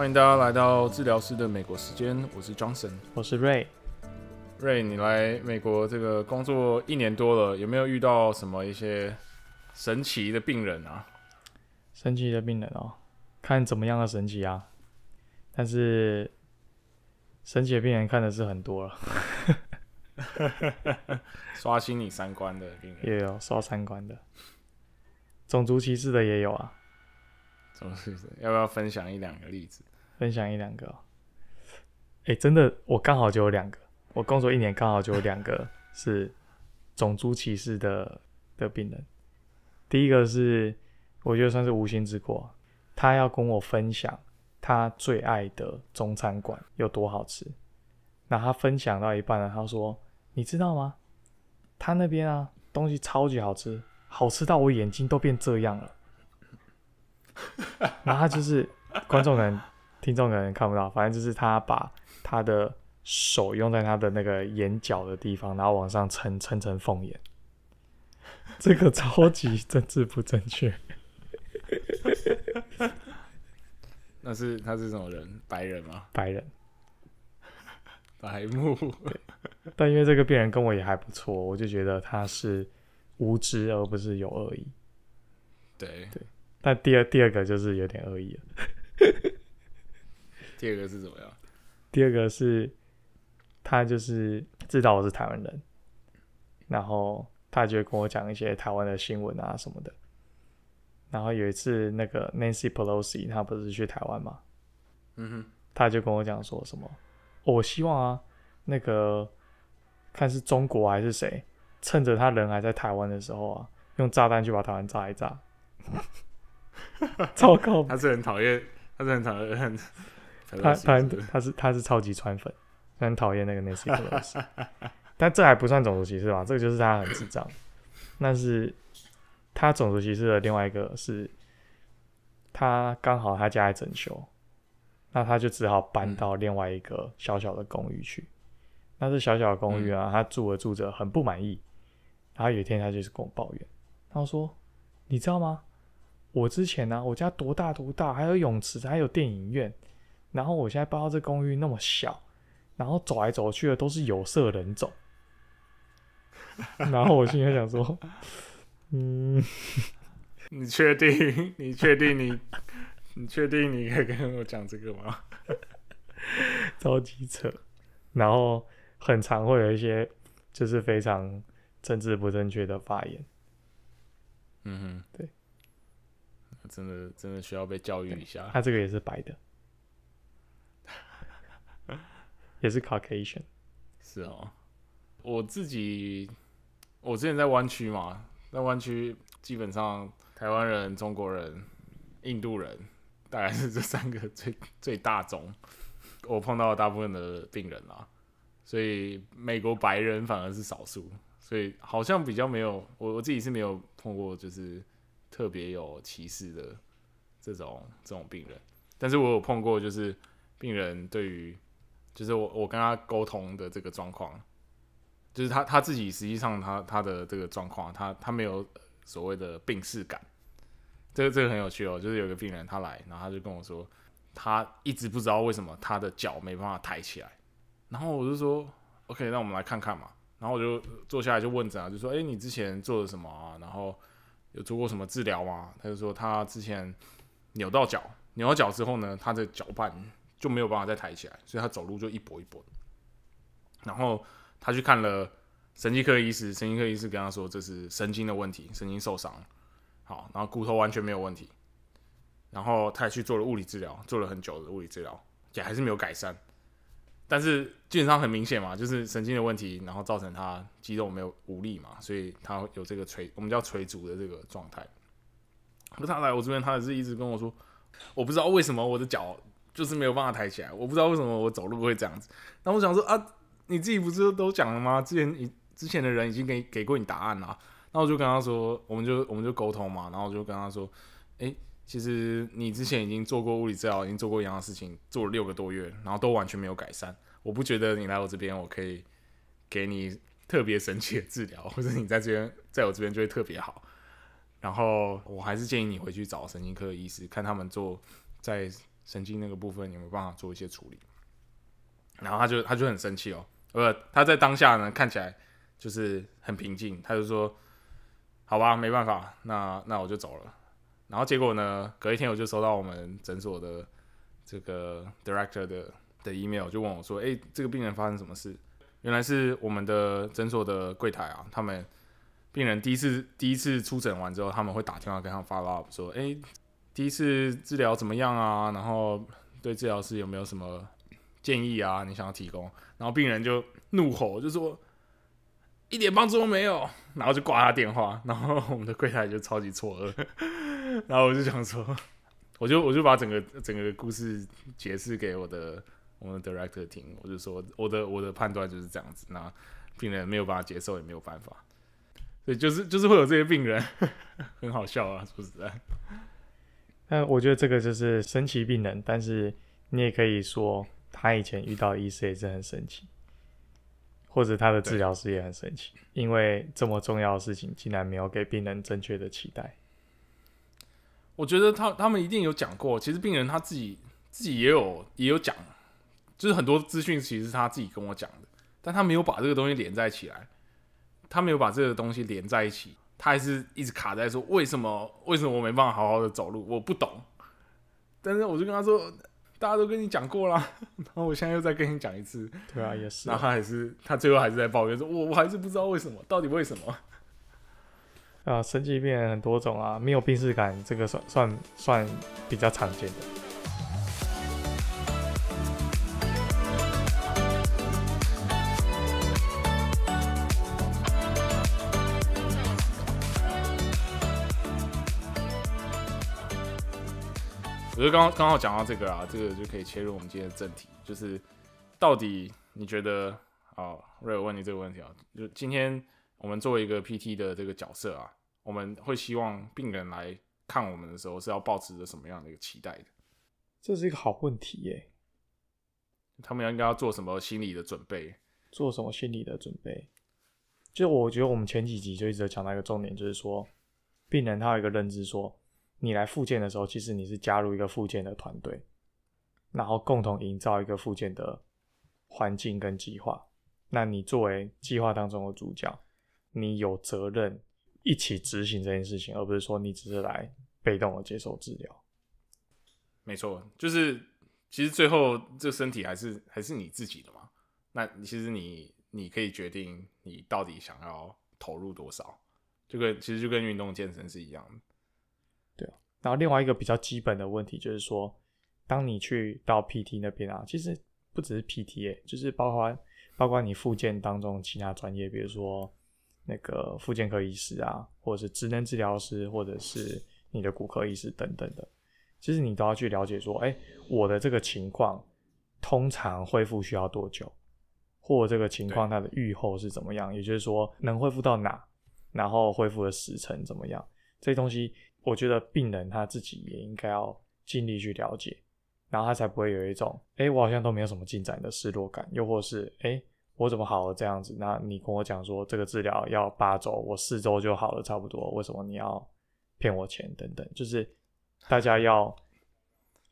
欢迎大家来到治疗师的美国时间，我是 Johnson，我是 Ray。Ray，你来美国这个工作一年多了，有没有遇到什么一些神奇的病人啊？神奇的病人哦，看怎么样的神奇啊！但是神奇的病人看的是很多了，刷新你三观的病人也有刷三观的，种族歧视的也有啊。种族歧视，要不要分享一两个例子？分享一两个、喔，哎、欸，真的，我刚好就有两个，我工作一年刚好就有两个 是种族歧视的的病人。第一个是我觉得算是无心之过，他要跟我分享他最爱的中餐馆有多好吃。那他分享到一半呢，他说：“你知道吗？他那边啊东西超级好吃，好吃到我眼睛都变这样了。”然后他就是观众人。听众可能看不到，反正就是他把他的手用在他的那个眼角的地方，然后往上撑，撑成凤眼。这个超级政治不正确。那是他是什么人？白人吗？白人。白目。但因为这个病人跟我也还不错，我就觉得他是无知而不是有恶意。对对。但第二第二个就是有点恶意了。第二个是怎么样？第二个是，他就是知道我是台湾人，然后他就会跟我讲一些台湾的新闻啊什么的。然后有一次，那个 Nancy Pelosi 他不是去台湾吗？嗯哼，他就跟我讲说什么，哦，我希望啊，那个看是中国还是谁，趁着他人还在台湾的时候啊，用炸弹去把台湾炸一炸。糟糕，他是很讨厌，他是很讨厌。他他他是他是超级川粉，很讨厌那个 Nancy Pelosi，但这还不算种族歧视吧？这个就是他很智障。但是他种族歧视的另外一个是，他刚好他家在整修，那他就只好搬到另外一个小小的公寓去。那是小小的公寓啊，他住着住着很不满意，然后有一天他就是跟我抱怨，他说：“你知道吗？我之前呢、啊，我家多大多大，还有泳池，还有电影院。”然后我现在不知道这公寓那么小，然后走来走去的都是有色人种，然后我心里想说，嗯，你确定？你确定你？你确定你可以跟我讲这个吗？超级扯，然后很常会有一些就是非常政治不正确的发言。嗯哼，对，真的真的需要被教育一下。他这个也是白的。也是 Caucasian，是哦。我自己，我之前在湾区嘛，在湾区基本上台湾人、中国人、印度人，大概是这三个最最大宗。我碰到大部分的病人啦，所以美国白人反而是少数，所以好像比较没有，我我自己是没有碰过，就是特别有歧视的这种这种病人。但是我有碰过，就是病人对于就是我我跟他沟通的这个状况，就是他他自己实际上他他的这个状况，他他没有所谓的病识感，这个这个很有趣哦。就是有个病人他来，然后他就跟我说，他一直不知道为什么他的脚没办法抬起来，然后我就说，OK，那我们来看看嘛。然后我就坐下来就问诊啊，就说，哎，你之前做了什么啊？然后有做过什么治疗吗？他就说他之前扭到脚，扭到脚之后呢，他的脚绊。就没有办法再抬起来，所以他走路就一跛一跛。然后他去看了神经科医师，神经科医师跟他说这是神经的问题，神经受伤。好，然后骨头完全没有问题。然后他也去做了物理治疗，做了很久的物理治疗，也还是没有改善。但是基本上很明显嘛，就是神经的问题，然后造成他肌肉没有无力嘛，所以他有这个垂，我们叫垂足的这个状态。可他来我这边，他也是一直跟我说，我不知道为什么我的脚。就是没有办法抬起来，我不知道为什么我走路会这样子。那我想说啊，你自己不是都讲了吗？之前你之前的人已经给给过你答案了。那我就跟他说，我们就我们就沟通嘛。然后我就跟他说，哎、欸，其实你之前已经做过物理治疗，已经做过一样的事情，做了六个多月，然后都完全没有改善。我不觉得你来我这边，我可以给你特别神奇的治疗，或者你在这边在我这边就会特别好。然后我还是建议你回去找神经科的医师，看他们做在。神经那个部分有没有办法做一些处理？然后他就他就很生气哦，呃，他在当下呢看起来就是很平静，他就说：“好吧，没办法，那那我就走了。”然后结果呢，隔一天我就收到我们诊所的这个 director 的的 email，就问我说：“诶，这个病人发生什么事？”原来是我们的诊所的柜台啊，他们病人第一次第一次出诊完之后，他们会打电话跟他 follow up 说：“诶，第一次治疗怎么样啊？然后对治疗师有没有什么？”建议啊，你想要提供，然后病人就怒吼，就说一点帮助都没有，然后就挂他电话，然后我们的柜台就超级错愕，然后我就想说，我就我就把整个整个故事解释给我的我们的 director 听，我就说我的我的判断就是这样子，那病人没有办法接受也没有办法，所以就是就是会有这些病人，很好笑啊，说实在，但我觉得这个就是神奇病人，但是你也可以说。他以前遇到医师也是很神奇，或者他的治疗师也很神奇，因为这么重要的事情竟然没有给病人正确的期待。我觉得他他们一定有讲过，其实病人他自己自己也有也有讲，就是很多资讯其实是他自己跟我讲的，但他没有把这个东西连在起来，他没有把这个东西连在一起，他还是一直卡在说为什么为什么我没办法好好的走路，我不懂。但是我就跟他说。大家都跟你讲过啦，然后我现在又再跟你讲一次。对啊，也是。那他还是他最后还是在抱怨说：“我我还是不知道为什么，到底为什么？”啊，神经病很多种啊，没有病识感，这个算算算比较常见的。我觉得刚刚好讲到这个啊，这个就可以切入我们今天的正题，就是到底你觉得啊，瑞尔问你这个问题啊，就今天我们作为一个 PT 的这个角色啊，我们会希望病人来看我们的时候是要保持着什么样的一个期待的？这是一个好问题耶。他们应该要做什么心理的准备？做什么心理的准备？就我觉得我们前几集就一直讲到一个重点，就是说病人他有一个认知说。你来复健的时候，其实你是加入一个复健的团队，然后共同营造一个复健的环境跟计划。那你作为计划当中的主角，你有责任一起执行这件事情，而不是说你只是来被动的接受治疗。没错，就是其实最后这身体还是还是你自己的嘛。那其实你你可以决定你到底想要投入多少，这个其实就跟运动健身是一样的。然后另外一个比较基本的问题就是说，当你去到 PT 那边啊，其实不只是 PT，欸，就是包括包括你附件当中其他专业，比如说那个附件科医师啊，或者是职能治疗师，或者是你的骨科医师等等的，其实你都要去了解说，哎，我的这个情况通常恢复需要多久，或者这个情况它的预后是怎么样，也就是说能恢复到哪，然后恢复的时程怎么样，这些东西。我觉得病人他自己也应该要尽力去了解，然后他才不会有一种，哎、我好像都没有什么进展的失落感，又或是，哎、我怎么好了这样子？那你跟我讲说这个治疗要八周，我四周就好了，差不多，为什么你要骗我钱？等等，就是大家要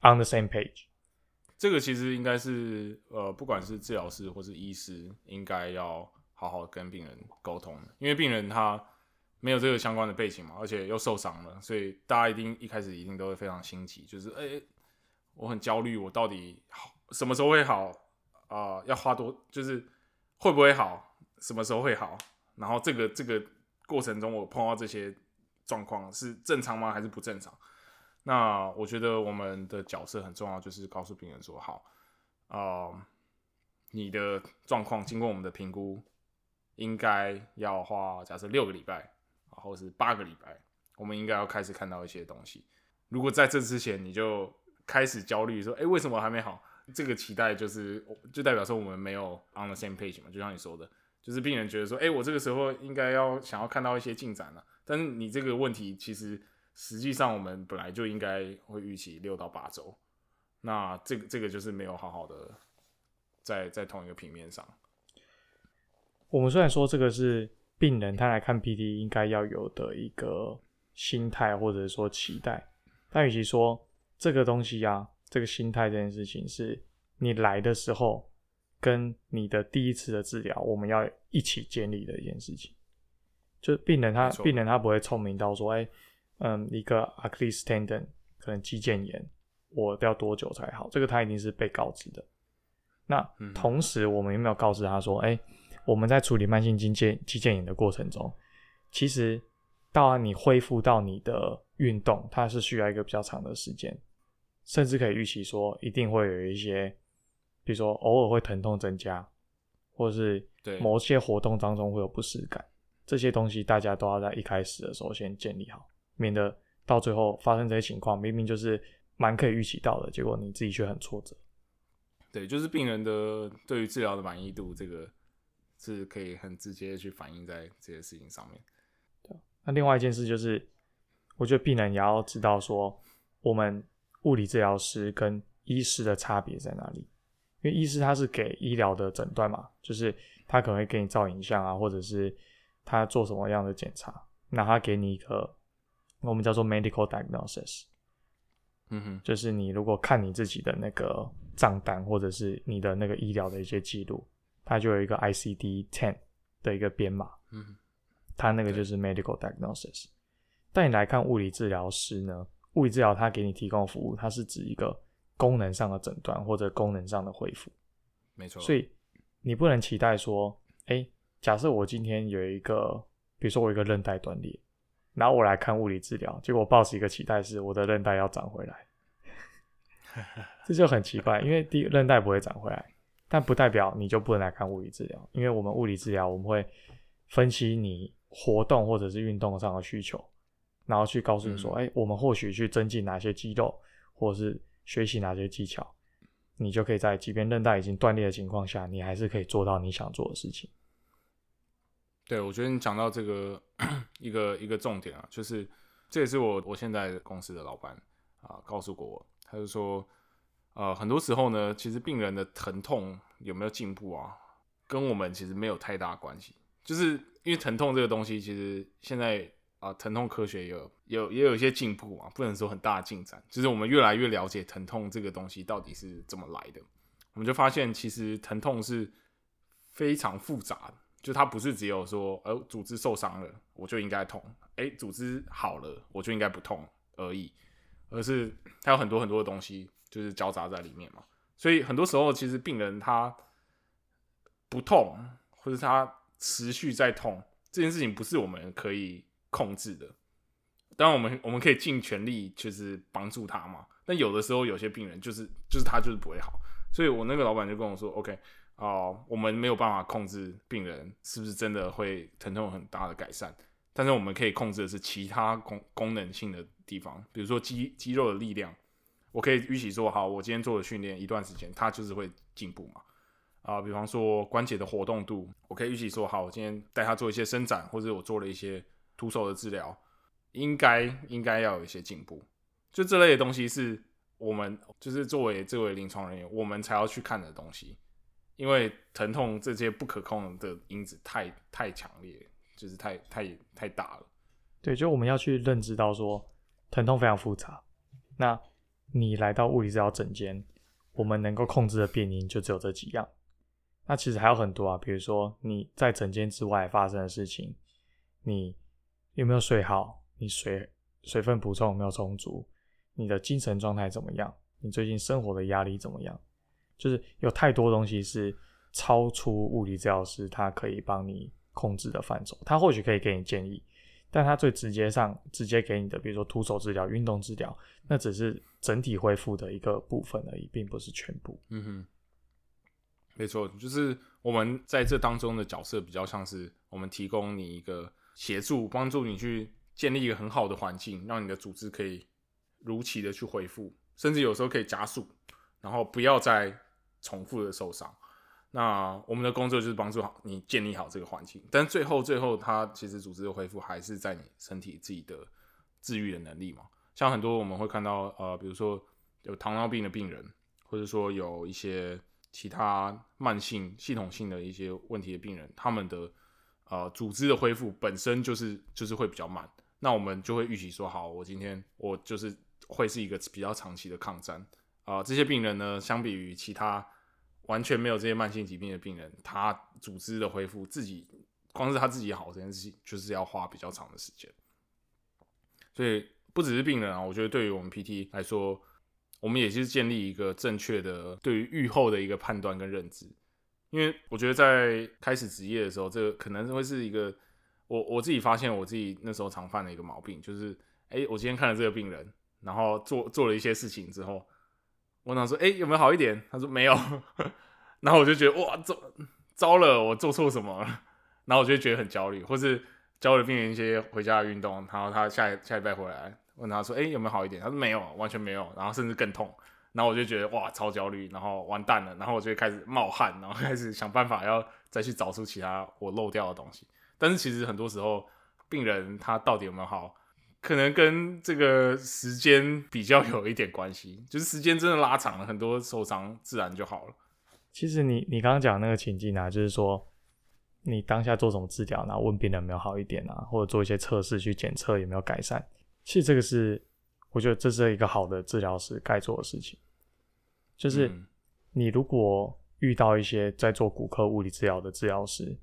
on the same page。这个其实应该是，呃，不管是治疗师或是医师，应该要好好跟病人沟通，因为病人他。没有这个相关的背景嘛，而且又受伤了，所以大家一定一开始一定都会非常心急，就是哎、我很焦虑，我到底好什么时候会好啊、要花多就是会不会好？什么时候会好？然后这个这个过程中，我碰到这些状况是正常吗？还是不正常？那我觉得我们的角色很重要，就是告诉病人说，好啊、你的状况经过我们的评估，应该要花假设六个礼拜。或是八个礼拜，我们应该要开始看到一些东西。如果在这之前你就开始焦虑，说：“哎，为什么还没好？”这个期待就是，就代表说我们没有 on the same page 嘛。就像你说的，就是病人觉得说：“哎，我这个时候应该要想要看到一些进展了。”但是你这个问题，其实实际上我们本来就应该会预期六到八周。那这个这个就是没有好好的在在同一个平面上。我们虽然说这个是。病人他来看 PT 应该要有的一个心态或者说期待，但与其说这个东西呀、啊，这个心态这件事情，是你来的时候跟你的第一次的治疗，我们要一起建立的一件事情。就病人他病人他不会聪明到说，哎、欸，嗯，一个 Achilles tendon 可能肌腱炎，我要多久才好？这个他一定是被告知的。那同时，我们有没有告知他说，哎、欸，我们在处理慢性肌腱肌腱炎的过程中，其实到你恢复到你的运动，它是需要一个比较长的时间，甚至可以预期说，一定会有一些，比如说偶尔会疼痛增加，或者是某些活动当中会有不适感。这些东西大家都要在一开始的时候先建立好，免得到最后发生这些情况，明明就是蛮可以预期到的，结果你自己却很挫折。对，就是病人的对于治疗的满意度，这个是可以很直接去反映在这些事情上面。对，那另外一件事就是，我觉得病人也要知道说，我们物理治疗师跟医师的差别在哪里？因为医师他是给医疗的诊断嘛，就是他可能会给你照影像啊，或者是。他做什么样的检查？那他给你一个我们叫做 medical diagnosis，嗯哼，就是你如果看你自己的那个账单或者是你的那个医疗的一些记录，它就有一个 ICD ten 的一个编码，嗯，它那个就是 medical diagnosis。但你来看物理治疗师呢？物理治疗它给你提供服务，它是指一个功能上的诊断或者功能上的恢复，没错。所以你不能期待说，哎、欸。假设我今天有一个，比如说我有一个韧带断裂，然后我来看物理治疗，结果我抱持一个期待是我的韧带要长回来，这就很奇怪，因为第一韧带不会长回来，但不代表你就不能来看物理治疗，因为我们物理治疗我们会分析你活动或者是运动上的需求，然后去告诉你说，哎、嗯欸，我们或许去增进哪些肌肉，或者是学习哪些技巧，你就可以在即便韧带已经断裂的情况下，你还是可以做到你想做的事情。对，我觉得你讲到这个一个一个重点啊，就是这也是我我现在公司的老板啊告诉过我，他就说，呃，很多时候呢，其实病人的疼痛有没有进步啊，跟我们其实没有太大关系，就是因为疼痛这个东西，其实现在啊，疼痛科学有有也有一些进步啊，不能说很大的进展，就是我们越来越了解疼痛这个东西到底是怎么来的，我们就发现其实疼痛是非常复杂的。就它不是只有说，呃，组织受伤了，我就应该痛，哎，组织好了，我就应该不痛而已，而是它有很多很多的东西，就是交杂在里面嘛。所以很多时候，其实病人他不痛，或者他持续在痛，这件事情不是我们可以控制的。当然，我们我们可以尽全力，就是帮助他嘛。但有的时候，有些病人就是就是他就是不会好，所以我那个老板就跟我说，OK。哦我们没有办法控制病人是不是真的会疼痛很大的改善，但是我们可以控制的是其他功功能性的地方，比如说肌肌肉的力量，我可以预期说，好，我今天做的训练一段时间，它就是会进步嘛。啊、比方说关节的活动度，我可以预期说，好，我今天带他做一些伸展，或者我做了一些徒手的治疗，应该应该要有一些进步。就这类的东西是我们就是作为这位临床人员，我们才要去看的东西。因为疼痛这些不可控的因子太太强烈，就是太太太大了。对，就我们要去认知到说，疼痛非常复杂。那你来到物理治疗诊间，我们能够控制的变因就只有这几样。那其实还有很多啊，比如说你在诊间之外发生的事情，你有没有睡好？你水水分补充有没有充足？你的精神状态怎么样？你最近生活的压力怎么样？就是有太多东西是超出物理治疗师他可以帮你控制的范畴，他或许可以给你建议，但他最直接上直接给你的，比如说徒手治疗、运动治疗，那只是整体恢复的一个部分而已，并不是全部。嗯哼，没错，就是我们在这当中的角色比较像是我们提供你一个协助，帮助你去建立一个很好的环境，让你的组织可以如期的去恢复，甚至有时候可以加速，然后不要再。重复的受伤，那我们的工作就是帮助好你建立好这个环境，但最后最后，它其实组织的恢复还是在你身体自己的治愈的能力嘛。像很多我们会看到，呃，比如说有糖尿病的病人，或者说有一些其他慢性系统性的一些问题的病人，他们的呃组织的恢复本身就是就是会比较慢，那我们就会预期说，好，我今天我就是会是一个比较长期的抗战。啊、这些病人呢，相比于其他完全没有这些慢性疾病的病人，他组织的恢复，自己光是他自己好这件事情，就是要花比较长的时间。所以不只是病人啊，我觉得对于我们 PT 来说，我们也是建立一个正确的对于预后的一个判断跟认知。因为我觉得在开始职业的时候，这个可能会是一个我我自己发现我自己那时候常犯的一个毛病，就是哎，我今天看了这个病人，然后做做了一些事情之后。我想说，哎、有没有好一点？他说没有，然后我就觉得哇，糟糟了，我做错什么了？然后我就觉得很焦虑，或是教了病人一些回家的运动，然后他下下礼拜回来问他说，哎、有没有好一点？他说没有，完全没有，然后甚至更痛。然后我就觉得哇，超焦虑，然后完蛋了，然后我就开始冒汗，然后开始想办法要再去找出其他我漏掉的东西。但是其实很多时候，病人他到底有没有好？可能跟这个时间比较有一点关系，就是时间真的拉长了，很多受伤自然就好了。其实你你刚刚讲那个情境啊，就是说你当下做什么治疗，然后问病人有没有好一点啊，或者做一些测试去检测有没有改善。其实这个是我觉得这是一个好的治疗师该做的事情。就是你如果遇到一些在做骨科物理治疗的治疗师，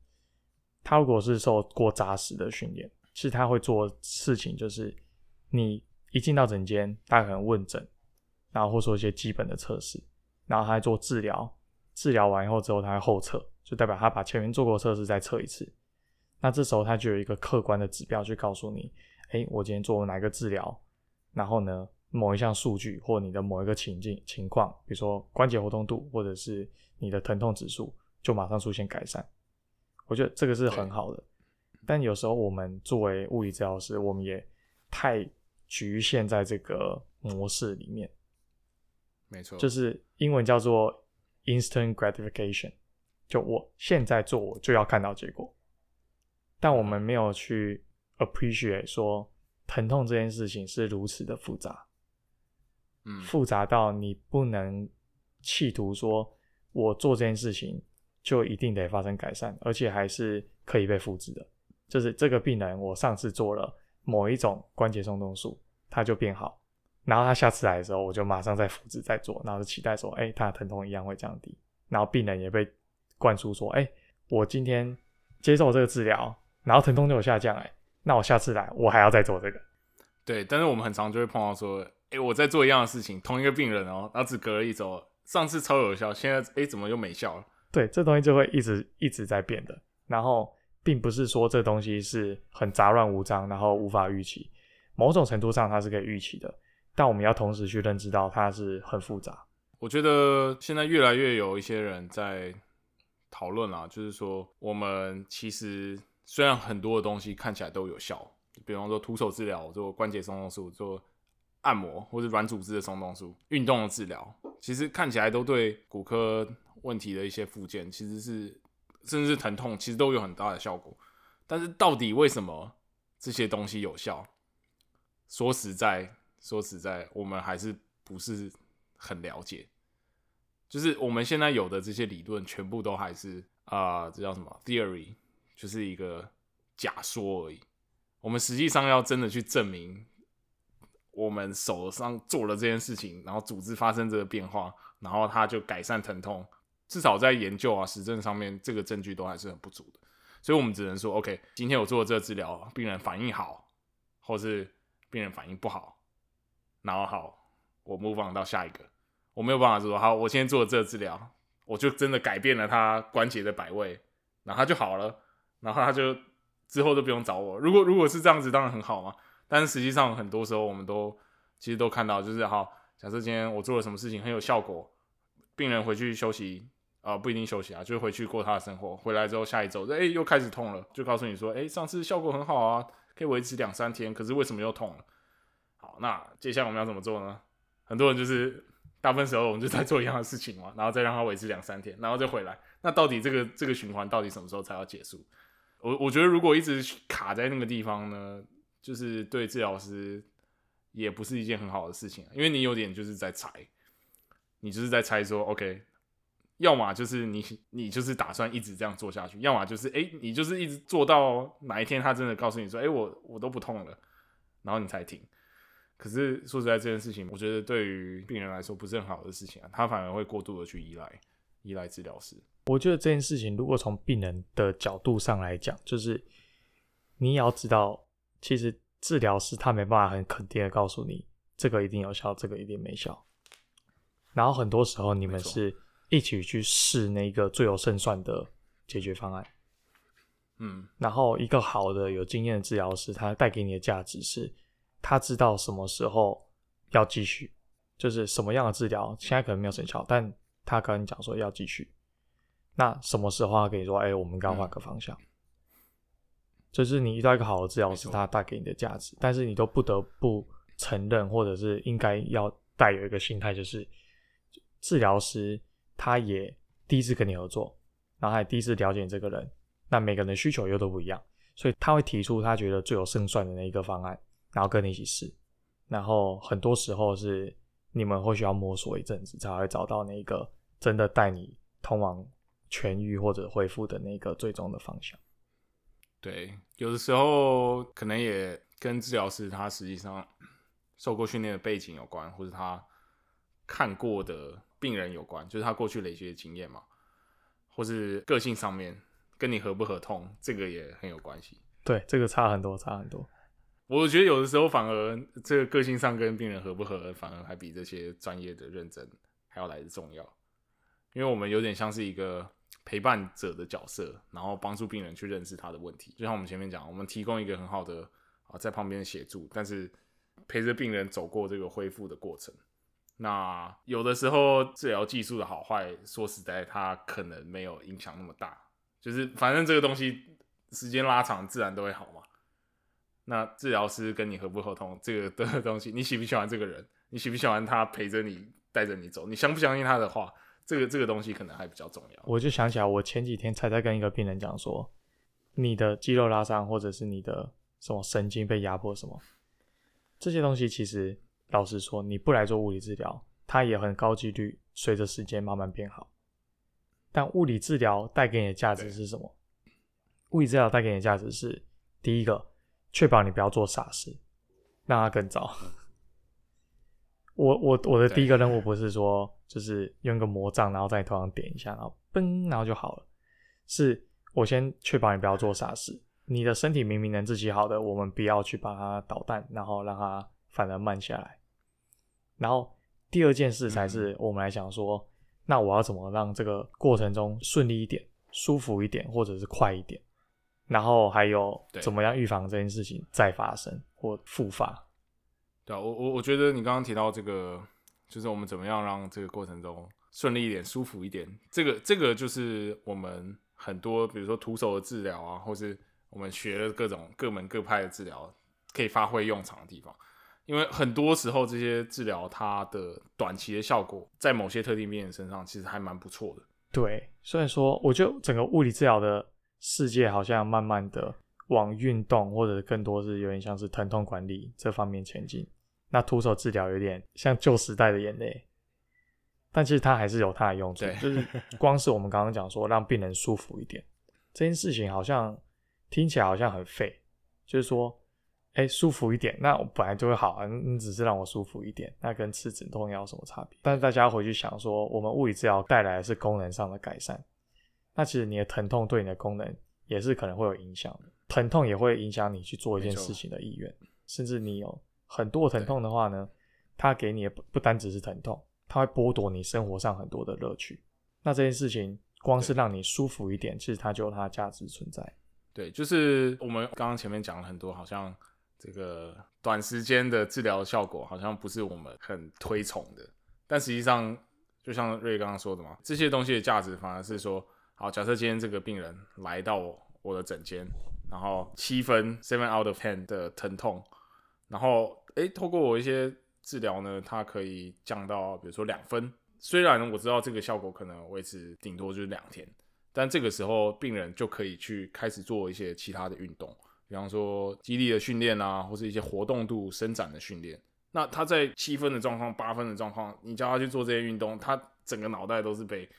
他如果是受过扎实的训练。其实他会做事情，就是你一进到诊间，大家可能问诊，然后或做一些基本的测试，然后他在做治疗，治疗完以后之后，他会后测，就代表他把前面做过测试再测一次。那这时候他就有一个客观的指标去告诉你，哎，我今天做了哪个治疗，然后呢，某一项数据或你的某一个情境情况，比如说关节活动度或者是你的疼痛指数，就马上出现改善。我觉得这个是很好的。但有时候我们作为物理治疗师，我们也太局限在这个模式里面。没错，就是英文叫做 instant gratification，就我现在做，我就要看到结果。但我们没有去 appreciate 说疼痛这件事情是如此的复杂，嗯，复杂到你不能企图说我做这件事情就一定得发生改善，而且还是可以被复制的。就是这个病人，我上次做了某一种关节松动术，他就变好，然后他下次来的时候，我就马上再复制再做，然后就期待说，哎，他的疼痛一样会降低，然后病人也被灌输说，哎，我今天接受这个治疗，然后疼痛就有下降，哎，那我下次来我还要再做这个。对，但是我们很常就会碰到说，哎，我在做一样的事情，同一个病人哦，然后只隔了一周，上次超有效，现在哎怎么又没效了？对，这东西就会一直一直在变的，然后。并不是说这东西是很杂乱无章，然后无法预期。某种程度上，它是可以预期的，但我们要同时去认知到它是很复杂。我觉得现在越来越有一些人在讨论啦，就是说我们其实虽然很多的东西看起来都有效，比方说徒手治疗、做关节松动术、做按摩或者软组织的松动术、运动的治疗，其实看起来都对骨科问题的一些复健其实是。甚至是疼痛，其实都有很大的效果。但是到底为什么这些东西有效？说实在，说实在，我们还是不是很了解。就是我们现在有的这些理论，全部都还是啊、呃，这叫什么 theory，就是一个假说而已。我们实际上要真的去证明，我们手上做了这件事情，然后组织发生这个变化，然后它就改善疼痛。至少在研究啊、实证上面，这个证据都还是很不足的，所以我们只能说，OK，今天我做了这个治疗，病人反应好，或是病人反应不好，然后好，我 move on 到下一个，我没有办法说，好，我今天做了这个治疗，我就真的改变了他关节的摆位，然后他就好了，然后他就之后都不用找我。如果如果是这样子，当然很好嘛，但是实际上很多时候我们都其实都看到，就是好，假设今天我做了什么事情很有效果，病人回去休息。啊、不一定休息啊，就回去过他的生活。回来之后，下一周，哎、又开始痛了，就告诉你说，哎、上次效果很好啊，可以维持两三天，可是为什么又痛了？好，那接下来我们要怎么做呢？很多人就是大部分时候我们就在做一样的事情嘛，然后再让他维持两三天，然后再回来。那到底这个这个循环到底什么时候才要结束？我我觉得如果一直卡在那个地方呢，就是对治疗师也不是一件很好的事情，因为你有点就是在猜，你就是在猜说，OK。要么就是你，你就是打算一直这样做下去；要么就是，哎、你就是一直做到哪一天他真的告诉你说，哎、我我都不痛了，然后你才停。可是说实在，这件事情我觉得对于病人来说不是很好的事情啊，他反而会过度的去依赖依赖治疗师。我觉得这件事情如果从病人的角度上来讲，就是你也要知道，其实治疗师他没办法很肯定的告诉你这个一定有效，这个一定没效。然后很多时候你们是一起去试那个最有胜算的解决方案。嗯，然后一个好的有经验的治疗师，他带给你的价值是，他知道什么时候要继续，就是什么样的治疗现在可能没有成效，但他跟你讲说要继续。那什么时候他跟你说，哎，我们刚换个方向。嗯，就是你遇到一个好的治疗师，他带给你的价值，但是你都不得不承认，或者是应该要带有一个心态，就是治疗师他也第一次跟你合作，然后还第一次了解你这个人。那每个人的需求又都不一样，所以他会提出他觉得最有胜算的那一个方案，然后跟你一起试。然后很多时候是你们或许要摸索一阵子，才会找到那个真的带你通往痊愈或者恢复的那个最终的方向。对，有的时候可能也跟治疗师他实际上受过训练的背景有关，或者他看过的病人有关，就是他过去累积的经验嘛，或是个性上面。跟你合不合痛，这个也很有关系。对，这个差很多，差很多。我觉得有的时候反而这个个性上跟病人合不合，反而还比这些专业的认真还要来的重要。因为我们有点像是一个陪伴者的角色，然后帮助病人去认识他的问题。就像我们前面讲，我们提供一个很好的啊，在旁边协助，但是陪着病人走过这个恢复的过程。那有的时候治疗技术的好坏，说实在，它可能没有影响那么大。就是反正这个东西时间拉长，自然都会好嘛。那治疗师跟你合不合同，这个的东西，你喜不喜欢这个人？你喜不喜欢他陪着你，带着你走？你相不相信他的话？这个这个东西可能还比较重要。我就想起来，我前几天才在跟一个病人讲说，你的肌肉拉伤，或者是你的什么神经被压迫什么，这些东西其实老实说，你不来做物理治疗，它也很高几率随着时间慢慢变好。但物理治疗带给你的价值是什么？物理治疗带给你的价值是：第一个，确保你不要做傻事，让它更糟。我我我的第一个任务不是说，就是用个魔杖，然后在你头上点一下，然后嘣，然后就好了。是我先确保你不要做傻事。你的身体明明能自己好的，我们不要去把它捣蛋，然后让它反而慢下来。然后第二件事才是我们来想说。那我要怎么让这个过程中顺利一点、舒服一点，或者是快一点？然后还有怎么样预防这件事情再发生或复发？对啊，我我我觉得你刚刚提到这个，就是我们怎么样让这个过程中顺利一点、舒服一点？这个这个就是我们很多，比如说徒手的治疗啊，或是我们学了各种各门各派的治疗，可以发挥用场的地方。因为很多时候，这些治疗它的短期的效果，在某些特定病人身上，其实还蛮不错的。对，所以说，我觉得整个物理治疗的世界好像慢慢的往运动，或者更多是有点像是疼痛管理这方面前进。那徒手治疗有点像旧时代的眼泪，但其实它还是有它的用处。就是 光是我们刚刚讲说让病人舒服一点这件事情，好像听起来好像很废，就是说。哎、欸，舒服一点，那我本来就会好啊。你只是让我舒服一点，那跟吃止痛药有什么差别？但是大家回去想说，我们物理治疗带来的是功能上的改善，那其实你的疼痛对你的功能也是可能会有影响的。疼痛也会影响你去做一件事情的意愿，甚至你有很多疼痛的话呢，它给你的不不单只是疼痛，它会剥夺你生活上很多的乐趣。那这件事情光是让你舒服一点，其实它就有它的价值存在。对，就是我们刚刚前面讲了很多，好像。这个短时间的治疗效果好像不是我们很推崇的，但实际上，就像瑞刚刚说的嘛，这些东西的价值反而是说，好，假设今天这个病人来到我的诊间，然后七分 seven out of ten 的疼痛，然后诶，透过我一些治疗呢，它可以降到比如说两分。虽然我知道这个效果可能维持顶多就是两天，但这个时候病人就可以去开始做一些其他的运动。比方说肌力的训练啊，或是一些活动度伸展的训练。那他在七分的状况、八分的状况，你叫他去做这些运动，他整个脑袋都是被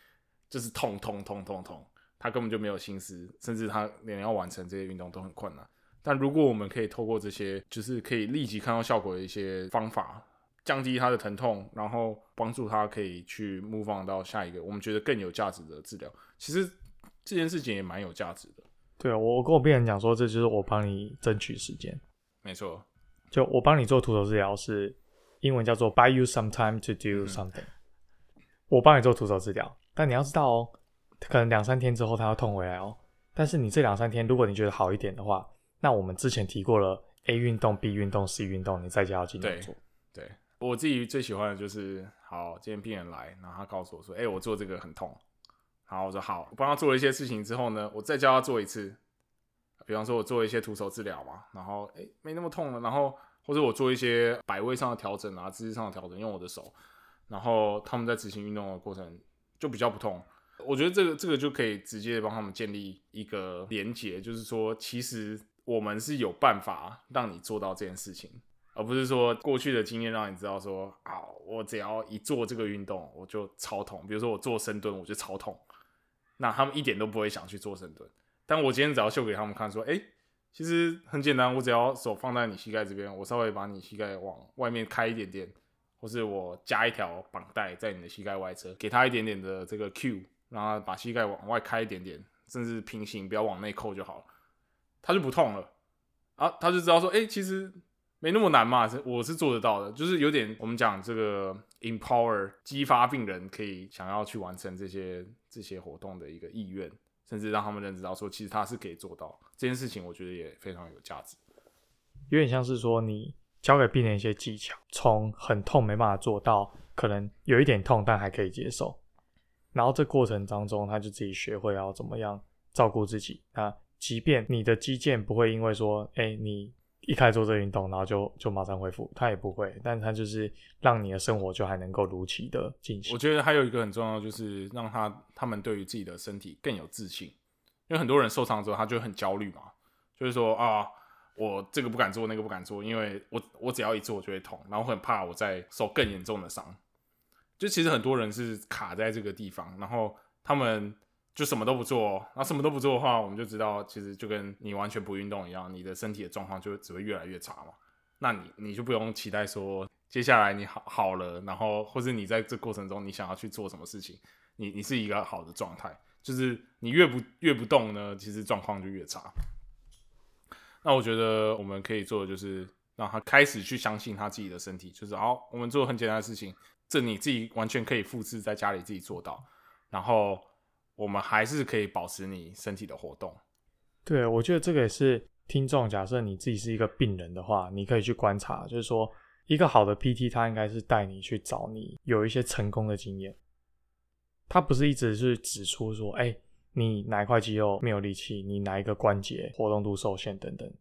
就是痛痛痛痛痛，他根本就没有心思，甚至他连要完成这些运动都很困难。但如果我们可以透过这些，就是可以立即看到效果的一些方法，降低他的疼痛，然后帮助他可以去 move on 到下一个我们觉得更有价值的治疗，其实这件事情也蛮有价值的。对啊，我跟我病人讲说，这就是我帮你争取时间。没错，就我帮你做徒手治疗是英文叫做 buy you some time to do something。嗯、我帮你做徒手治疗，但你要知道哦，可能两三天之后他要痛回来哦。但是你这两三天，如果你觉得好一点的话，那我们之前提过了 A 运动、B 运动、C 运动，你在家要尽量做。对，对我自己最喜欢的就是，好，今天病人来，然后他告诉我说：“哎、欸，我做这个很痛。”好，我说好，我帮他做了一些事情之后呢，我再教他做一次。比方说，我做一些徒手治疗嘛，然后哎、欸，没那么痛了。然后或者我做一些摆位上的调整啊，姿势上的调整，用我的手，然后他们在执行运动的过程就比较不痛。我觉得这个这个就可以直接帮他们建立一个连结，就是说，其实。我们是有办法让你做到这件事情，而不是说过去的经验让你知道说啊，我只要一做这个运动我就超痛。比如说我做深蹲我就超痛，那他们一点都不会想去做深蹲。但我今天只要秀给他们看，说，哎，其实很简单，我只要手放在你膝盖这边，我稍微把你膝盖往外面开一点点，或是我加一条绑带在你的膝盖外侧，给他一点点的这个 cue，让他把膝盖往外开一点点，甚至平行，不要往内扣就好了。他就不痛了啊，他就知道说，哎、其实没那么难嘛，我是做得到的，就是有点我们讲这个 empower 激发病人可以想要去完成这些这些活动的一个意愿，甚至让他们认知到说，其实他是可以做到这件事情，我觉得也非常有价值。有点像是说，你教给病人一些技巧，从很痛没办法做到，可能有一点痛但还可以接受，然后这过程当中，他就自己学会要怎么样照顾自己啊。即便你的肌腱不会因为说，哎、你一开始做这运动，然后就就马上恢复，它也不会，但它就是让你的生活就还能够如期的进行。我觉得还有一个很重要，就是让他他们对于自己的身体更有自信，因为很多人受伤之后，他就很焦虑嘛，就是说啊，我这个不敢做，那个不敢做，因为我我只要一做我就会痛，然后很怕我再受更严重的伤。就其实很多人是卡在这个地方，然后他们。就什么都不做，那什么都不做的话，我们就知道，其实就跟你完全不运动一样，你的身体的状况就只会越来越差嘛。那你你就不用期待说，接下来你好好了，然后或者你在这过程中你想要去做什么事情，你你是一个好的状态，就是你越不越不动呢，其实状况就越差。那我觉得我们可以做的就是让他开始去相信他自己的身体，就是好，我们做很简单的事情，这你自己完全可以复制在家里自己做到，然后。我们还是可以保持你身体的活动。对，我觉得这个也是听众。假设你自己是一个病人的话，你可以去观察，就是说，一个好的 PT，他应该是带你去找你有一些成功的经验。他不是一直是指出说，哎，你哪一块肌肉没有力气，你哪一个关节活动度受限等等。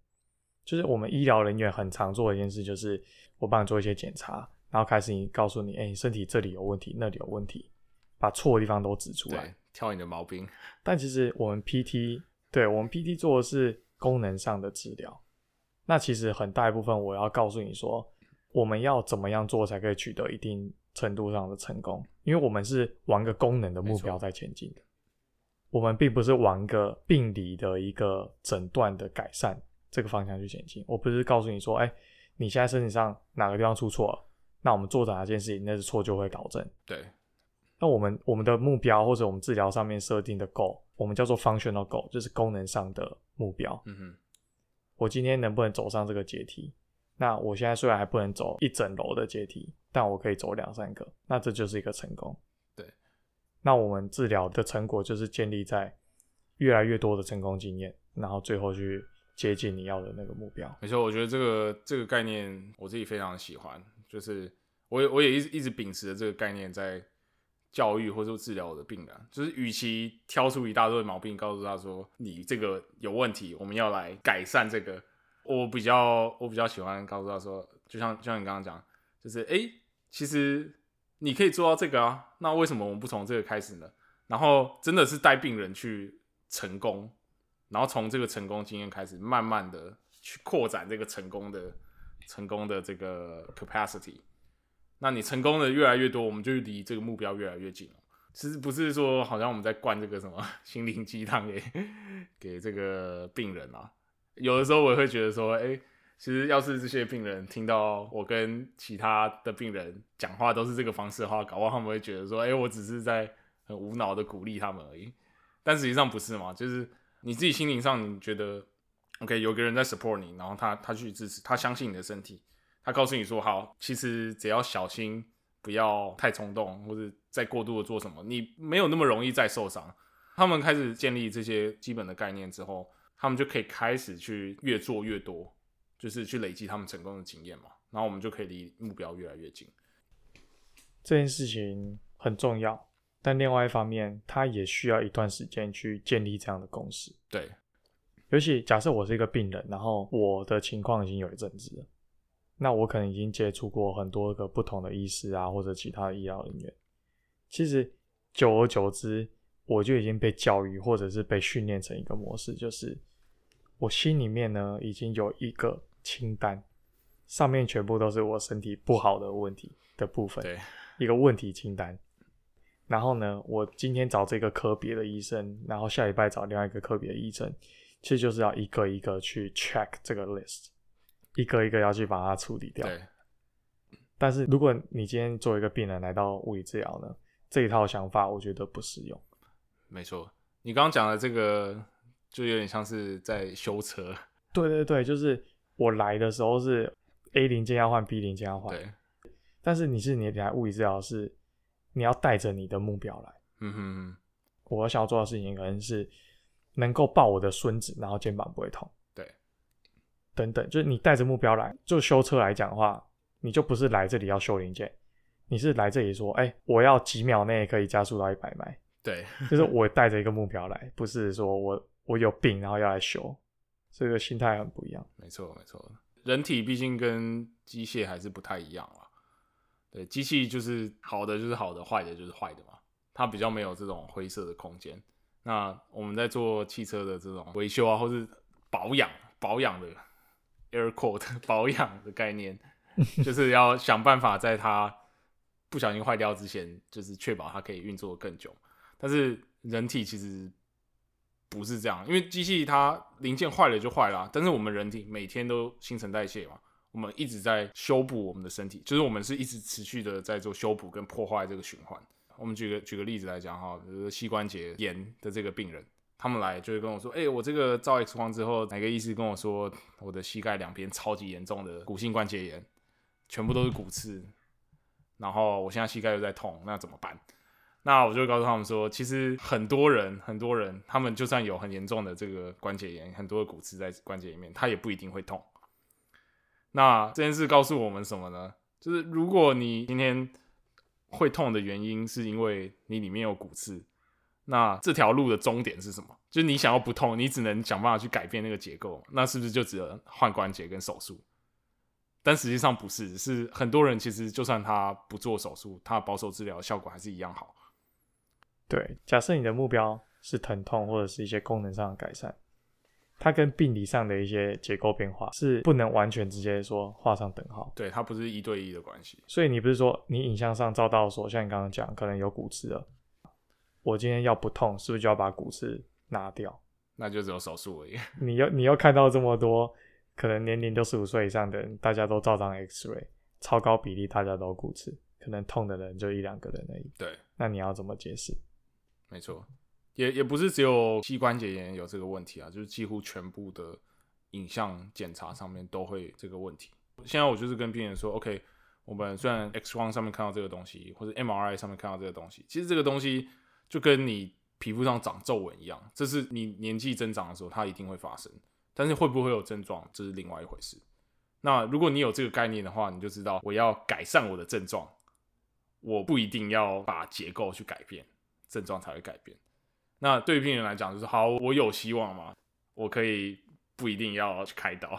就是我们医疗人员很常做的一件事，就是我帮你做一些检查，然后开始你告诉你，哎，你身体这里有问题，那里有问题，把错的地方都指出来。挑你的毛病，但其实我们 PT 对我们 PT 做的是功能上的治疗。那其实很大一部分，我要告诉你说，我们要怎么样做才可以取得一定程度上的成功？因为我们是往个功能的目标在前进的，我们并不是往个病理的一个诊断的改善这个方向去前进。我不是告诉你说，哎，你现在身体上哪个地方出错了，那我们做哪件事情，那是错就会导正。对。那我们我们的目标或者我们治疗上面设定的 goal，我们叫做 functional goal，就是功能上的目标。嗯哼，我今天能不能走上这个阶梯？那我现在虽然还不能走一整楼的阶梯，但我可以走两三个，那这就是一个成功。对，那我们治疗的成果就是建立在越来越多的成功经验，然后最后去接近你要的那个目标。没错，我觉得这个这个概念我自己非常喜欢，就是我也我也一直一直秉持着这个概念在。教育或者说治疗我的病人，就是与其挑出一大堆毛病，告诉他说你这个有问题，我们要来改善这个。我比较我比较喜欢告诉他说，就像就像你刚刚讲，就是哎、其实你可以做到这个啊，那为什么我们不从这个开始呢？然后真的是带病人去成功，然后从这个成功经验开始，慢慢的去扩展这个成功的成功的这个 capacity。那你成功的越来越多，我们就离这个目标越来越近了。其实不是说好像我们在灌这个什么 心灵鸡汤给给这个病人啊，有的时候我会觉得说，哎、其实要是这些病人听到我跟其他的病人讲话都是这个方式的话，搞不好他们会觉得说，哎、我只是在很无脑的鼓励他们而已。但实际上不是嘛，就是你自己心灵上你觉得，OK，有个人在 support 你，然后他他去支持，他相信你的身体，他告诉你说，好，其实只要小心，不要太冲动，或者再过度的做什么，你没有那么容易再受伤。他们开始建立这些基本的概念之后，他们就可以开始去越做越多，就是去累积他们成功的经验嘛。然后我们就可以离目标越来越近。这件事情很重要。但另外一方面，他也需要一段时间去建立这样的共识。对，尤其假设我是一个病人，然后我的情况已经有一阵子了，那我可能已经接触过很多个不同的医师啊，或者其他的医疗人员。其实久而久之，我就已经被教育，或者是被训练成一个模式，就是我心里面呢已经有一个清单，上面全部都是我身体不好的问题的部分，一个问题清单。然后呢，我今天找这个科别的医生，然后下礼拜找另外一个科别的医生，其实就是要一个一个去 check 这个 list，一个一个要去把它处理掉。对。但是如果你今天作为一个病人来到物理治疗呢，这一套想法我觉得不适用。没错，你刚刚讲的这个就有点像是在修车。对对对，就是我来的时候是 A 零件要换，B 零件要换。对。但是你是你来物理治疗是。你要带着你的目标来。嗯哼哼，我想要做的事情可能是能够抱我的孙子，然后肩膀不会痛。对，等等，就是你带着目标来。就修车来讲的话，你就不是来这里要修零件，你是来这里说，哎、欸，我要几秒内可以加速到一百迈。对，就是我带着一个目标来，不是说我我有病然后要来修，这个心态很不一样。没错，没错，人体毕竟跟机械还是不太一样了。对，机器就是好的就是好的，坏的就是坏的嘛，它比较没有这种灰色的空间。那我们在做汽车的这种维修啊，或是保养保养的 air quote 保养的概念，就是要想办法在它不小心坏掉之前，就是确保它可以运作更久。但是人体其实不是这样，因为机器它零件坏了就坏了，但是我们人体每天都新陈代谢嘛。我们一直在修补我们的身体，就是我们是一直持续的在做修补跟破坏这个循环。我们举个举个例子来讲哈，比如说膝关节炎的这个病人，他们来就会跟我说：“哎、欸，我这个照 X 光之后，哪个医师跟我说我的膝盖两边超级严重的骨性关节炎，全部都是骨刺，然后我现在膝盖又在痛，那怎么办？”那我就会告诉他们说，其实很多人很多人，他们就算有很严重的这个关节炎，很多的骨刺在关节里面，他也不一定会痛。那这件事告诉我们什么呢？就是如果你今天会痛的原因是因为你里面有骨刺，那这条路的终点是什么？就是你想要不痛，你只能想办法去改变那个结构，那是不是就只能换关节跟手术？但实际上不是，是很多人其实就算他不做手术，他保守治疗效果还是一样好。对，假设你的目标是疼痛或者是一些功能上的改善。它跟病理上的一些结构变化是不能完全直接说画上等号。对，它不是一对一的关系。所以你不是说你影像上照到说，像你刚刚讲，可能有骨刺了，我今天要不痛，是不是就要把骨刺拿掉？那就只有手术而已。你又你又看到这么多，可能年龄六十五岁以上的人，大家都照张 X ray，超高比例大家都骨刺，可能痛的人就一两个人而已。对，那你要怎么解释？没错。也也不是只有膝关节炎有这个问题啊，就是几乎全部的影像检查上面都会这个问题。现在我就是跟病人说，OK，我们虽然 X 光上面看到这个东西，或者 MRI 上面看到这个东西，其实这个东西就跟你皮肤上长皱纹一样，这是你年纪增长的时候它一定会发生，但是会不会有症状，这是另外一回事。那如果你有这个概念的话，你就知道我要改善我的症状，我不一定要把结构去改变，症状才会改变。那对于病人来讲，就是好，我有希望嘛，我可以不一定要去开刀，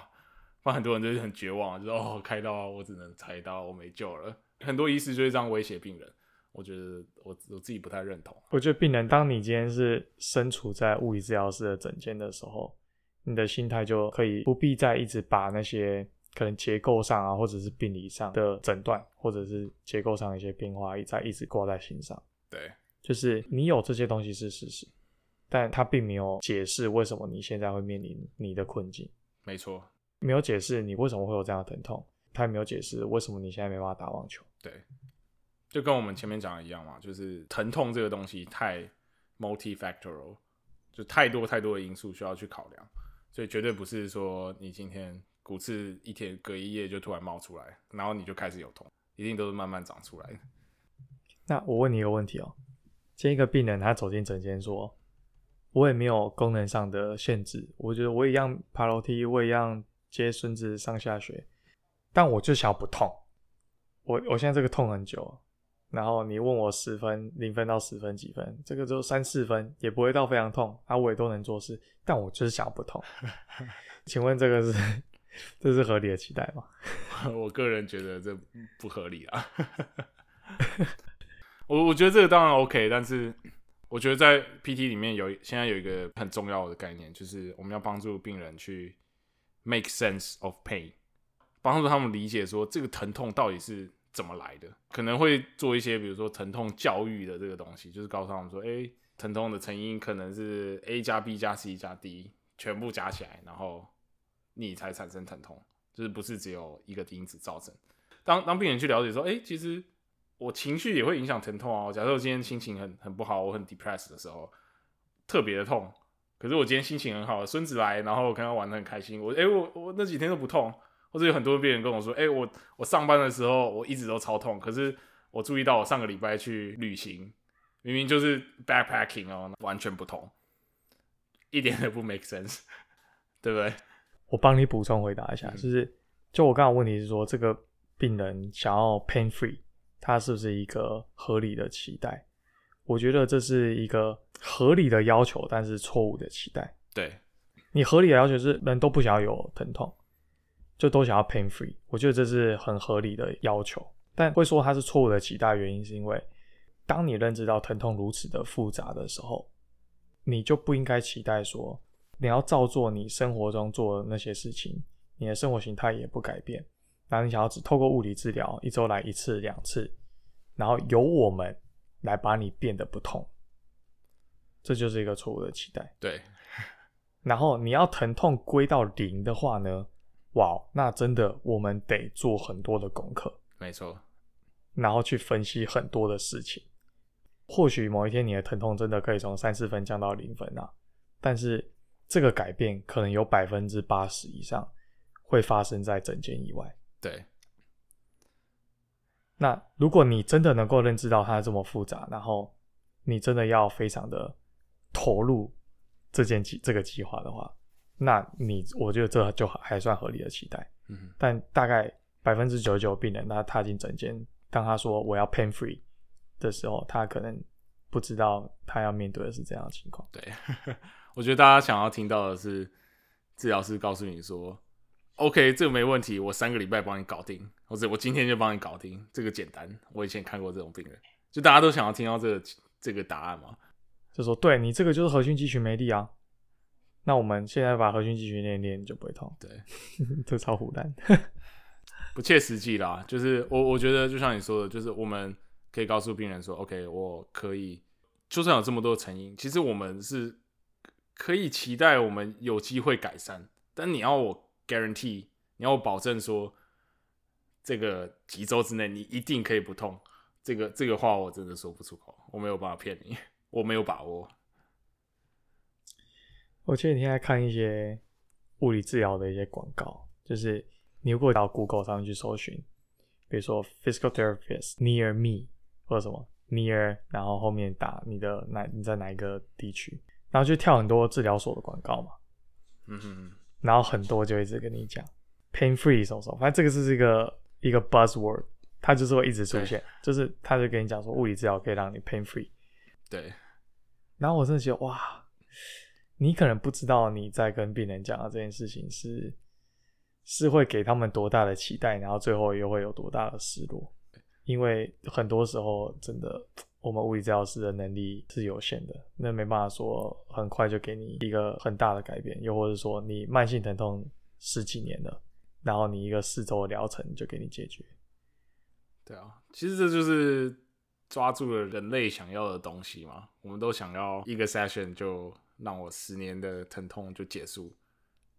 不然很多人就是很绝望，就是哦，开刀我只能开刀，我没救了。很多医师就是这样威胁病人，我觉得我我自己不太认同。我觉得病人，当你今天是身处在物理治疗师的诊间的时候，你的心态就可以不必再一直把那些可能结构上啊，或者是病理上的诊断，或者是结构上的一些变化，一再一直挂在心上。对。就是你有这些东西是事实，但他并没有解释为什么你现在会面临你的困境。没错，没有解释你为什么会有这样的疼痛，他也没有解释为什么你现在没办法打网球。对，就跟我们前面讲的一样嘛，就是疼痛这个东西太 multifactoral，就太多太多的因素需要去考量，所以绝对不是说你今天骨刺一天隔一夜就突然冒出来，然后你就开始有痛，一定都是慢慢长出来的。那我问你一个问题哦，今天一个病人他走进诊间说，我也没有功能上的限制，我觉得我一样爬楼梯，我一样接孙子上下学，但我就想不痛。我我现在这个痛很久，然后你问我十分零分到十分几分，这个就三四分，也不会到非常痛，啊，我也都能做事，但我就是想不痛。请问这个是这是合理的期待吗？我个人觉得这不合理啊。我我觉得这个当然 OK，但是。我觉得在 PT 里面有现在有一个很重要的概念，就是我们要帮助病人去 make sense of pain，帮助他们理解说这个疼痛到底是怎么来的。可能会做一些比如说疼痛教育的这个东西，就是告诉他们说，诶，疼痛的成因可能是 A 加 B 加 C 加 D 全部加起来，然后你才产生疼痛，就是不是只有一个因子造成。当当病人去了解说，诶，其实。我情绪也会影响疼痛啊。假设我今天心情很很不好，我很 depressed 的时候，特别的痛。可是我今天心情很好，孙子来，然后我跟他玩得很开心。我哎、我我那几天都不痛。或者有很多病人跟我说，哎、欸，我我上班的时候我一直都超痛。可是我注意到我上个礼拜去旅行，明明就是 backpacking 哦，完全不同，一点都不 make sense，对不对？我帮你补充回答一下，就是就我刚刚问题是说，这个病人想要 pain free。它是不是一个合理的期待？我觉得这是一个合理的要求，但是错误的期待。对，你合理的要求是人都不想要有疼痛，就都想要 pain free。我觉得这是很合理的要求，但会说它是错误的几大，原因是因为当你认知到疼痛如此的复杂的时候，你就不应该期待说你要照做你生活中做的那些事情，你的生活形态也不改变。然后你想要只透过物理治疗，一周来一次两次，然后由我们来把你变得不痛，这就是一个错误的期待。对。然后你要疼痛归到零的话呢？哇，那真的我们得做很多的功课。没错。然后去分析很多的事情。或许某一天你的疼痛真的可以从三四分降到零分啊，但是这个改变可能有百分之八十以上会发生在整间以外。对，那如果你真的能够认知到它这么复杂，然后你真的要非常的投入这件计这个计划的话，那你我觉得这就还算合理的期待。嗯，但大概百分之九十九病人，他踏进诊间，当他说我要 pain free 的时候，他可能不知道他要面对的是这样的情况。对，我觉得大家想要听到的是治疗师告诉你说。OK，这个没问题，我三个礼拜帮你搞定，或者我今天就帮你搞定，这个简单。我以前看过这种病人，就大家都想要听到这个这个答案嘛，就说对你这个就是核心肌群没力啊，那我们现在把核心肌群练练，就不会痛。对，这超虎蛋，不切实际啦。就是我我觉得就像你说的，就是我们可以告诉病人说，OK，我可以，就算有这么多成因，其实我们是可以期待我们有机会改善，但你要我。Guarantee，你要我保证说，这个几周之内你一定可以不痛。这个这个话我真的说不出口，我没有办法骗你，我没有把握。我前几天在看一些物理治疗的一些广告，就是你如果到 Google 上面去搜寻，比如说 Physical Therapist near me 或者什么 near，然后后面打你的哪你在哪一个地区，然后就跳很多治疗所的广告嘛。嗯哼哼。然后很多就一直跟你讲 pain free 什么什么，反正这个是一个一个 buzzword，它就是会一直出现，就是他就跟你讲说物理治疗可以让你 pain free。对。然后我真的觉得哇，你可能不知道你在跟病人讲的这件事情是是会给他们多大的期待，然后最后又会有多大的失落，因为很多时候真的。我们物理治疗师的能力是有限的，那没办法说很快就给你一个很大的改变，又或者说你慢性疼痛十几年了，然后你一个四周的疗程就给你解决。对啊，其实这就是抓住了人类想要的东西嘛。我们都想要一个 session 就让我十年的疼痛就结束，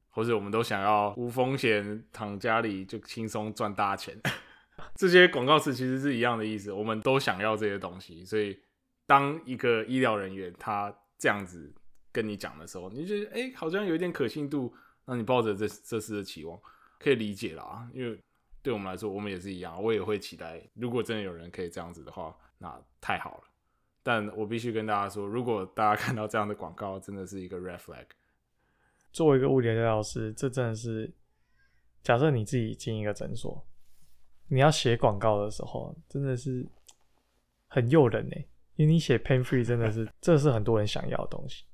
或者我们都想要无风险躺家里就轻松赚大钱。这些广告词其实是一样的意思，我们都想要这些东西。所以，当一个医疗人员他这样子跟你讲的时候，你觉得哎，好像有一点可信度，那你抱着这这次的期望，可以理解啦。因为对我们来说，我们也是一样，我也会期待，如果真的有人可以这样子的话，那太好了。但我必须跟大家说，如果大家看到这样的广告，真的是一个 red flag。作为一个物理治疗师，这真的是，假设你自己进一个诊所，你要写广告的时候，真的是很诱人呢。因为你写 pain free，真的是，这是很多人想要的东西。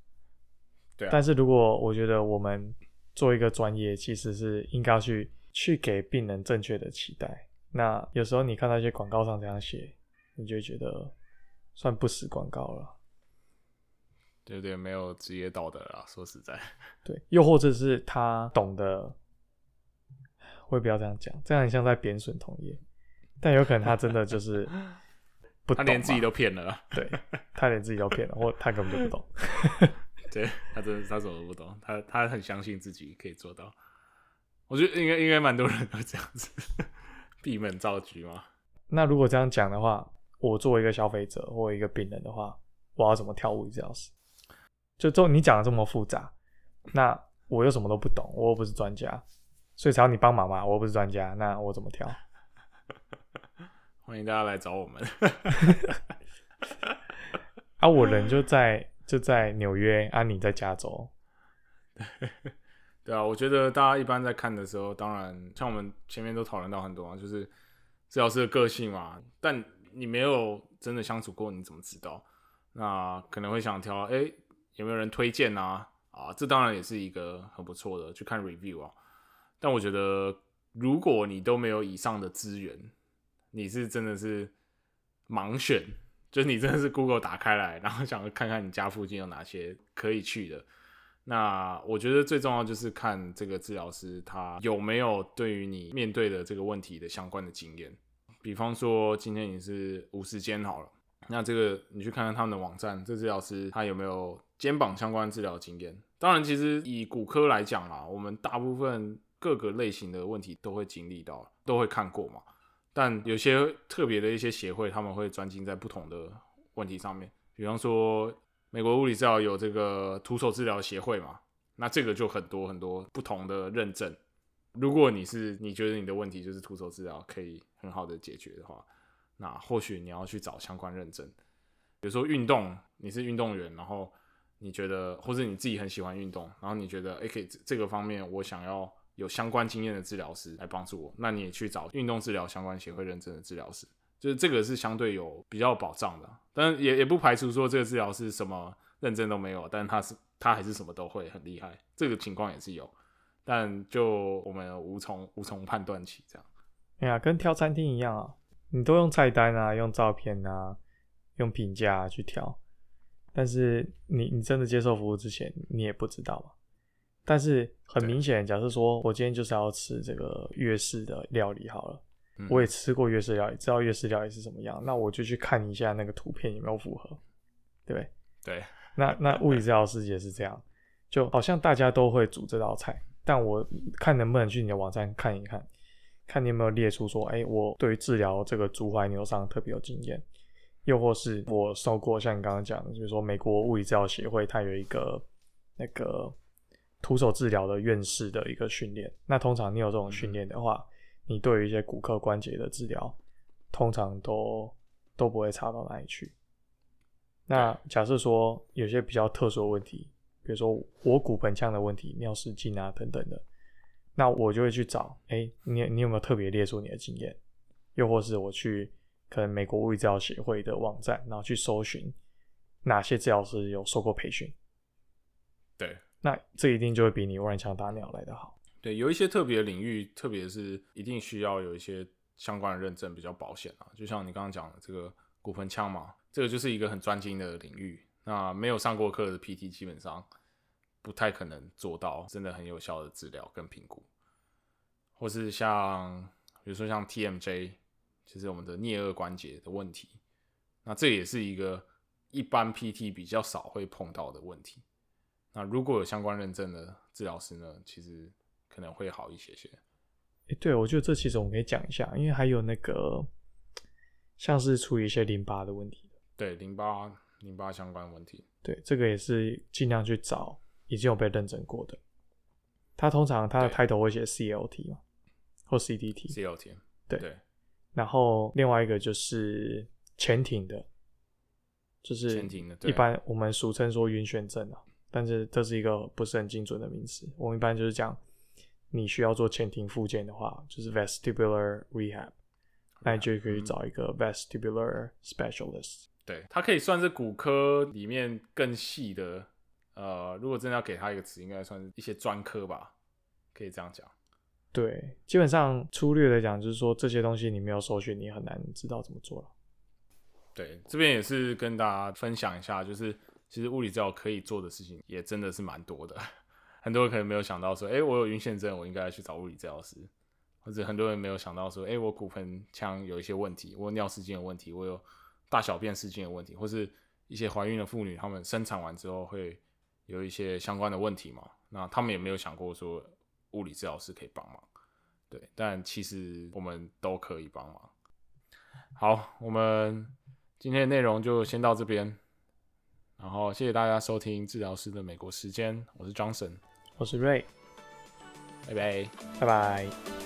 对啊。但是如果我觉得我们做一个专业，其实是应该要去。去给病人正确的期待。那有时候你看到一些广告上这样写，你就觉得算不实广告了，有点，没有职业道德了。说实在，对，又或者是他懂得，我也不要这样讲，这样很像在贬损同业。但有可能他真的就是不 懂，他连自己都骗了。对，他连自己都骗了，或他根本就不懂。对，他真的他什么都不懂，他他很相信自己可以做到。我觉得应该应该蛮多人都这样子闭门造车嘛。那如果这样讲的话，我作为一个消费者或一个病人的话，我要怎么挑物理治疗师？就就你讲的这么复杂，那我又什么都不懂，我又不是专家，所以才要你帮忙嘛。我又不是专家，那我怎么跳？欢迎大家来找我们。啊，我人就在就在纽约，啊，你在加州。对啊，我觉得大家一般在看的时候，当然像我们前面都讨论到很多啊，就是治疗师的个性嘛。但你没有真的相处过，你怎么知道？那可能会想挑，哎，有没有人推荐啊？啊，这当然也是一个很不错的，去看 review 啊。但我觉得，如果你都没有以上的资源，你是真的是盲选，就你真的是 Google 打开来，然后想看看你家附近有哪些可以去的。那我觉得最重要就是看这个治疗师他有没有对于你面对的这个问题的相关的经验。比方说今天你是五十肩好了，那这个你去看看他们的网站，这治疗师他有没有肩膀相关治疗经验？当然，其实以骨科来讲啊，我们大部分各个类型的问题都会经历到，都会看过嘛。但有些特别的一些协会，他们会专精在不同的问题上面，比方说。美国物理治疗有这个徒手治疗协会嘛？那这个就很多很多不同的认证。如果你是你觉得你的问题就是徒手治疗可以很好的解决的话，那或许你要去找相关认证。比如说运动，你是运动员，然后你觉得或者你自己很喜欢运动，然后你觉得诶可以这个方面我想要有相关经验的治疗师来帮助我，那你也去找运动治疗相关协会认证的治疗师。就是这个是相对有比较保障的，但也也不排除说这个治疗师什么认证都没有，但他是他还是什么都会很厉害，这个情况也是有，但就我们无从无从判断起这样。哎呀，跟挑餐厅一样啊，你都用菜单啊，用照片啊，用评价啊去挑，但是你你真的接受服务之前，你也不知道嘛。但是很明显，假设说我今天就是要吃这个粤式的料理好了。我也吃过粤式料理，知道粤式料理是什么样，那我就去看一下那个图片有没有符合，对对？那那物理治疗师也是这样，就好像大家都会煮这道菜，但我看能不能去你的网站看一看，看你有没有列出说，哎、欸，我对于治疗这个足踝扭伤特别有经验，又或是我受过像你刚刚讲的，就是说美国物理治疗协会它有一个那个徒手治疗的院士的一个训练，那通常你有这种训练的话。嗯你对于一些骨科关节的治疗，通常都都不会差到哪里去。那假设说有些比较特殊的问题，比如说我骨盆腔的问题、尿失禁啊等等的，那我就会去找，哎、欸，你你有没有特别列出你的经验？又或是我去可能美国物理治疗协会的网站，然后去搜寻哪些治疗师有受过培训。对，那这一定就会比你乱枪打鸟来的好。对，有一些特别的领域，特别是一定需要有一些相关的认证比较保险啊。就像你刚刚讲的这个骨盆腔嘛，这个就是一个很专精的领域。那没有上过课的 PT 基本上不太可能做到真的很有效的治疗跟评估。或是像比如说像 TMJ，其实我们的颞颌关节的问题，那这也是一个一般 PT 比较少会碰到的问题。那如果有相关认证的治疗师呢，其实可能会好一些些。哎、欸，对，我觉得这其实我们可以讲一下，因为还有那个像是处理一些淋巴的问题。对，淋巴淋巴相关问题，对，这个也是尽量去找已经有被认证过的。他通常他的 title 会写 CLT 嘛，或 CDT。CLT。对。对。然后另外一个就是潜艇的，就是前庭的，一般我们俗称说晕眩症啊，但是这是一个不是很精准的名词。我们一般就是讲，你需要做潜艇复健的话，就是 vestibular rehab，那你就可以找一个 vestibular specialist。对，它可以算是骨科里面更细的，呃，如果真的要给它一个词，应该算是一些专科吧，可以这样讲。对，基本上粗略的讲，就是说这些东西你没有搜寻，你很难知道怎么做了。对，这边也是跟大家分享一下，就是其实物理治疗可以做的事情也真的是蛮多的。很多人可能没有想到说，哎，我有晕眩症，我应该去找物理治疗师，或者很多人没有想到说，哎，我骨盆腔有一些问题，我有尿失禁的问题，我有。大小便失禁的问题，或是一些怀孕的妇女，她们生产完之后会有一些相关的问题嘛？那他们也没有想过说物理治疗师可以帮忙，对，但其实我们都可以帮忙。好，我们今天的内容就先到这边，然后谢谢大家收听治疗师的美国时间，我是 Johnson，我是 Ray，拜拜，拜拜。